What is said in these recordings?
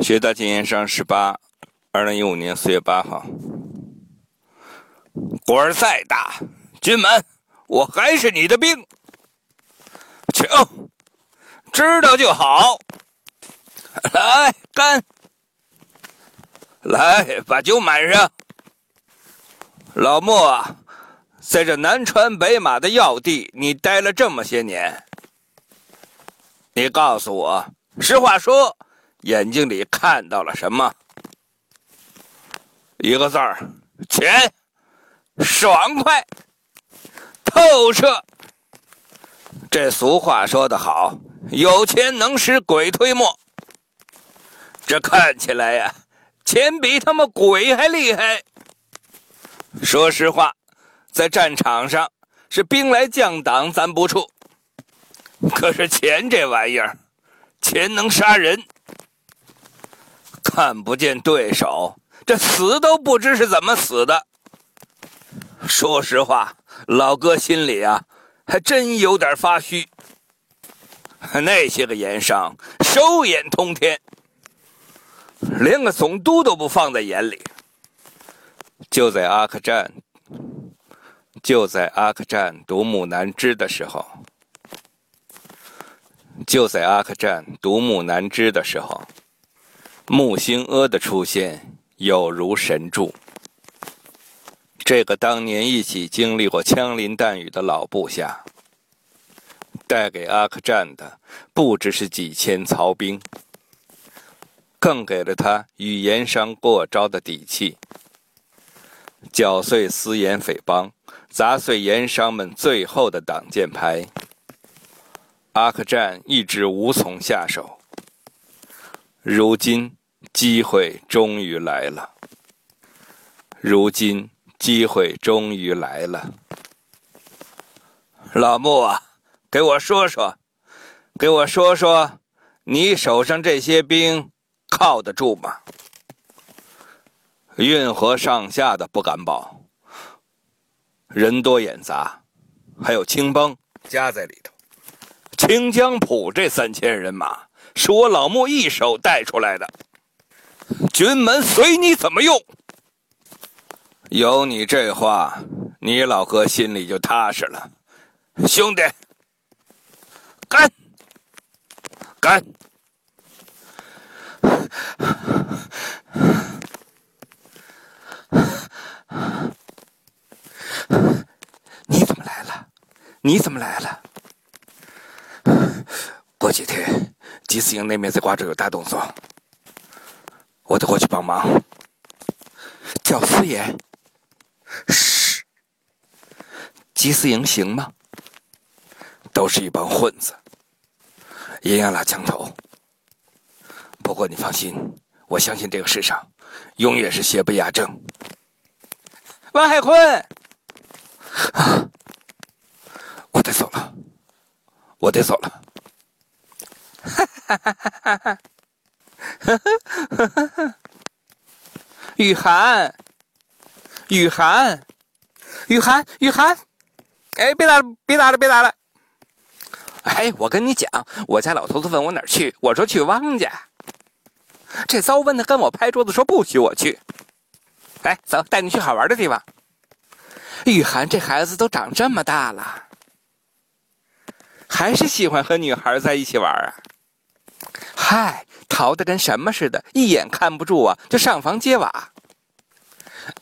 学大金研商十八，二零一五年四月八号。官儿再大，军门我还是你的兵，请知道就好。来干，来把酒满上。老莫，在这南川北马的要地，你待了这么些年，你告诉我，实话说。眼睛里看到了什么？一个字儿：钱，爽快，透彻。这俗话说得好，有钱能使鬼推磨。这看起来呀，钱比他妈鬼还厉害。说实话，在战场上是兵来将挡，咱不怵。可是钱这玩意儿，钱能杀人。看不见对手，这死都不知是怎么死的。说实话，老哥心里啊，还真有点发虚。那些个盐商手眼通天，连个总督都不放在眼里。就在阿克战，就在阿克战独木难支的时候，就在阿克战独木难支的时候。木星阿的出现有如神助。这个当年一起经历过枪林弹雨的老部下，带给阿克战的不只是几千曹兵，更给了他与盐商过招的底气。搅碎私盐匪帮，砸碎盐商们最后的挡箭牌，阿克战一直无从下手。如今机会终于来了。如今机会终于来了。老穆啊，给我说说，给我说说，你手上这些兵靠得住吗？运河上下的不敢保，人多眼杂，还有青帮夹在里头。清江浦这三千人马。是我老穆一手带出来的，军门随你怎么用。有你这话，你老哥心里就踏实了。兄弟，干，干！你怎么来了？你怎么来了？过几天。吉思营那边在瓜州有大动作，我得过去帮忙。叫四爷，嘘，吉思营行吗？都是一帮混子，一样拉枪头。不过你放心，我相信这个世上永远是邪不压正。王海坤，我得走了，我得走了。哈哈哈哈哈！哈！雨涵，雨涵，雨涵，雨涵！哎，别打了，别打了，别打了！哎，我跟你讲，我家老头子问我哪儿去，我说去汪家。这糟问的跟我拍桌子说不许我去。来，走，带你去好玩的地方。雨涵这孩子都长这么大了，还是喜欢和女孩在一起玩啊？嗨，淘的跟什么似的，一眼看不住啊，就上房揭瓦。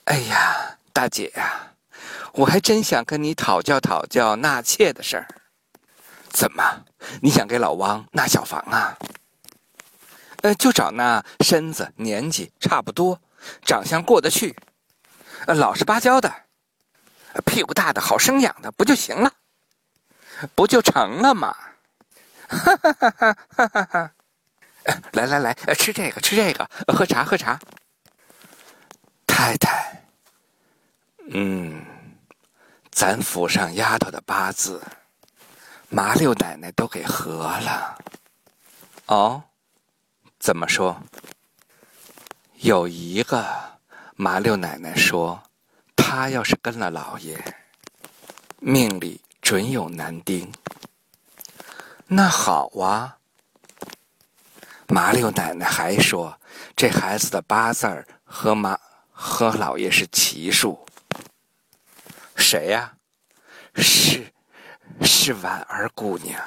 哎呀，大姐呀，我还真想跟你讨教讨教纳妾的事儿。怎么，你想给老王纳小房啊？呃，就找那身子、年纪差不多、长相过得去、呃老实巴交的、屁股大的好生养的，不就行了？不就成了吗？哈哈哈哈哈哈哈！来来来，吃这个，吃这个，喝茶喝茶。太太，嗯，咱府上丫头的八字，麻六奶奶都给合了。哦，怎么说？有一个麻六奶奶说，她要是跟了老爷，命里准有男丁。那好啊。麻六奶奶还说，这孩子的八字儿和马和老爷是奇数。谁呀？是，是婉儿姑娘。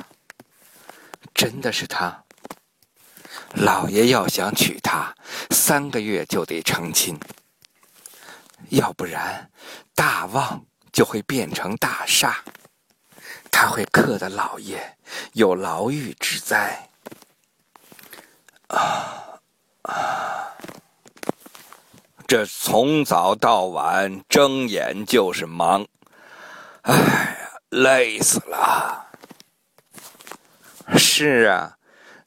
真的是她。老爷要想娶她，三个月就得成亲，要不然大旺就会变成大煞，他会克的老爷有牢狱之灾。这从早到晚睁眼就是忙，哎呀，累死了。是啊，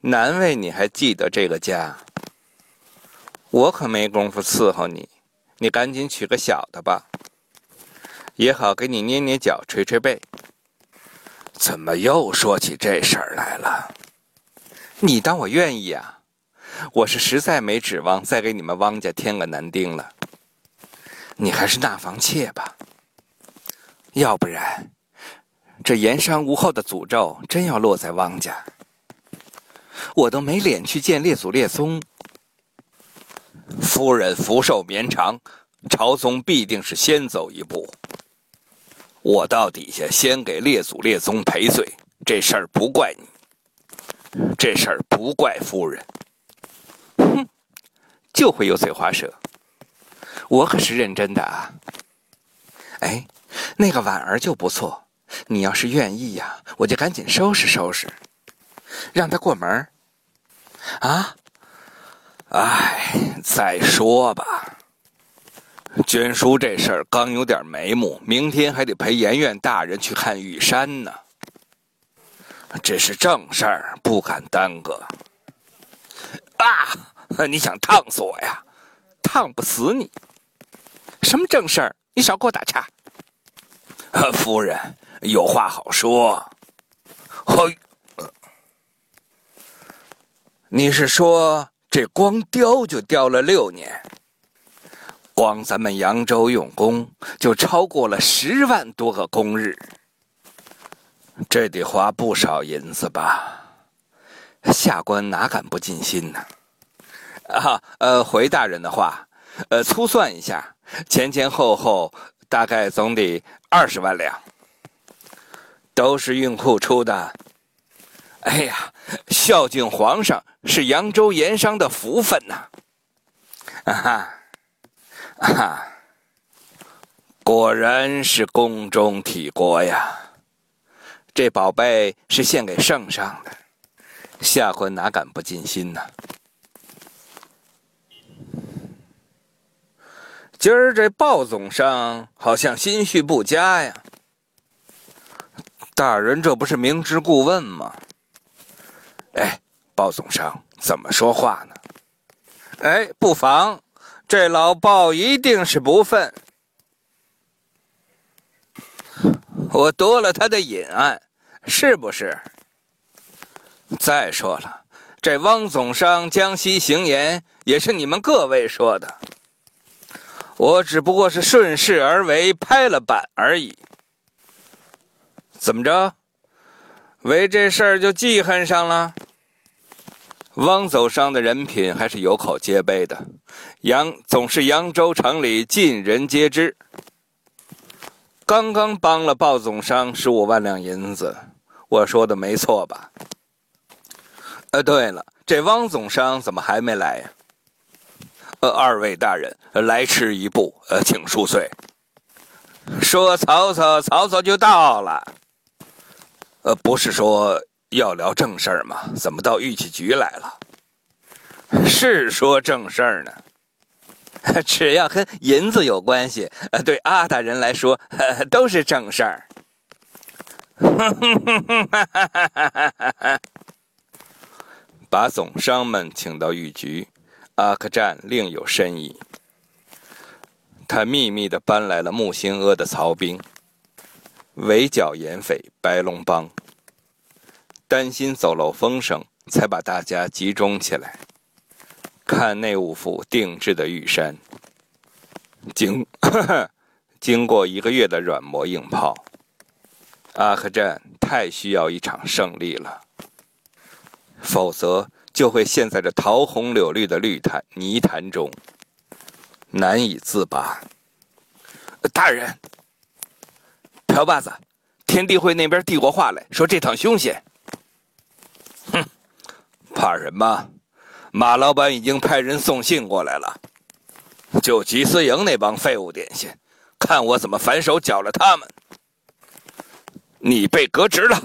难为你还记得这个家。我可没工夫伺候你，你赶紧娶个小的吧，也好给你捏捏脚、捶捶背。怎么又说起这事儿来了？你当我愿意啊？我是实在没指望再给你们汪家添个男丁了。你还是纳房妾吧，要不然这盐商无后的诅咒真要落在汪家，我都没脸去见列祖列宗。夫人福寿绵长，朝宗必定是先走一步。我到底下先给列祖列宗赔罪，这事儿不怪你，这事儿不怪夫人。就会有嘴滑舌。我可是认真的啊。哎，那个婉儿就不错，你要是愿意呀，我就赶紧收拾收拾，让她过门。啊？哎，再说吧。娟叔这事儿刚有点眉目，明天还得陪严院大人去看玉山呢。这是正事儿，不敢耽搁。啊！你想烫死我呀？烫不死你。什么正事儿？你少给我打岔。夫人有话好说。嘿，你是说？这光雕就雕了六年，光咱们扬州用工就超过了十万多个工日，这得花不少银子吧？下官哪敢不尽心呢？啊呃，回大人的话，呃，粗算一下，前前后后大概总得二十万两，都是运库出的。哎呀，孝敬皇上是扬州盐商的福分呐！啊哈，啊哈，果然是宫中体国呀！这宝贝是献给圣上的，下官哪敢不尽心呢？今儿这鲍总上好像心绪不佳呀！大人这不是明知故问吗？哎，鲍总商怎么说话呢？哎，不妨，这老鲍一定是不忿。我夺了他的隐案，是不是？再说了，这汪总商江西行言也是你们各位说的，我只不过是顺势而为，拍了板而已。怎么着？为这事儿就记恨上了？汪走商的人品还是有口皆碑的，扬总是扬州城里尽人皆知。刚刚帮了鲍总商十五万两银子，我说的没错吧？呃，对了，这汪总商怎么还没来呀？二位大人来迟一步，呃，请恕罪。说曹操，曹操就到了。呃，不是说。要聊正事儿吗？怎么到玉器局来了？是说正事儿呢，只要跟银子有关系，对阿大人来说都是正事儿。把总商们请到玉局，阿克战另有深意。他秘密的搬来了木星阿的曹兵，围剿严匪白龙帮。担心走漏风声，才把大家集中起来，看内务府定制的玉山。经 经过一个月的软磨硬泡，阿克战太需要一场胜利了，否则就会陷在这桃红柳绿的绿潭泥潭中，难以自拔。大人，朴把子，天地会那边递过话来说这趟凶险。哼，怕什么？马老板已经派人送信过来了，就吉思营那帮废物点心，看我怎么反手剿了他们！你被革职了。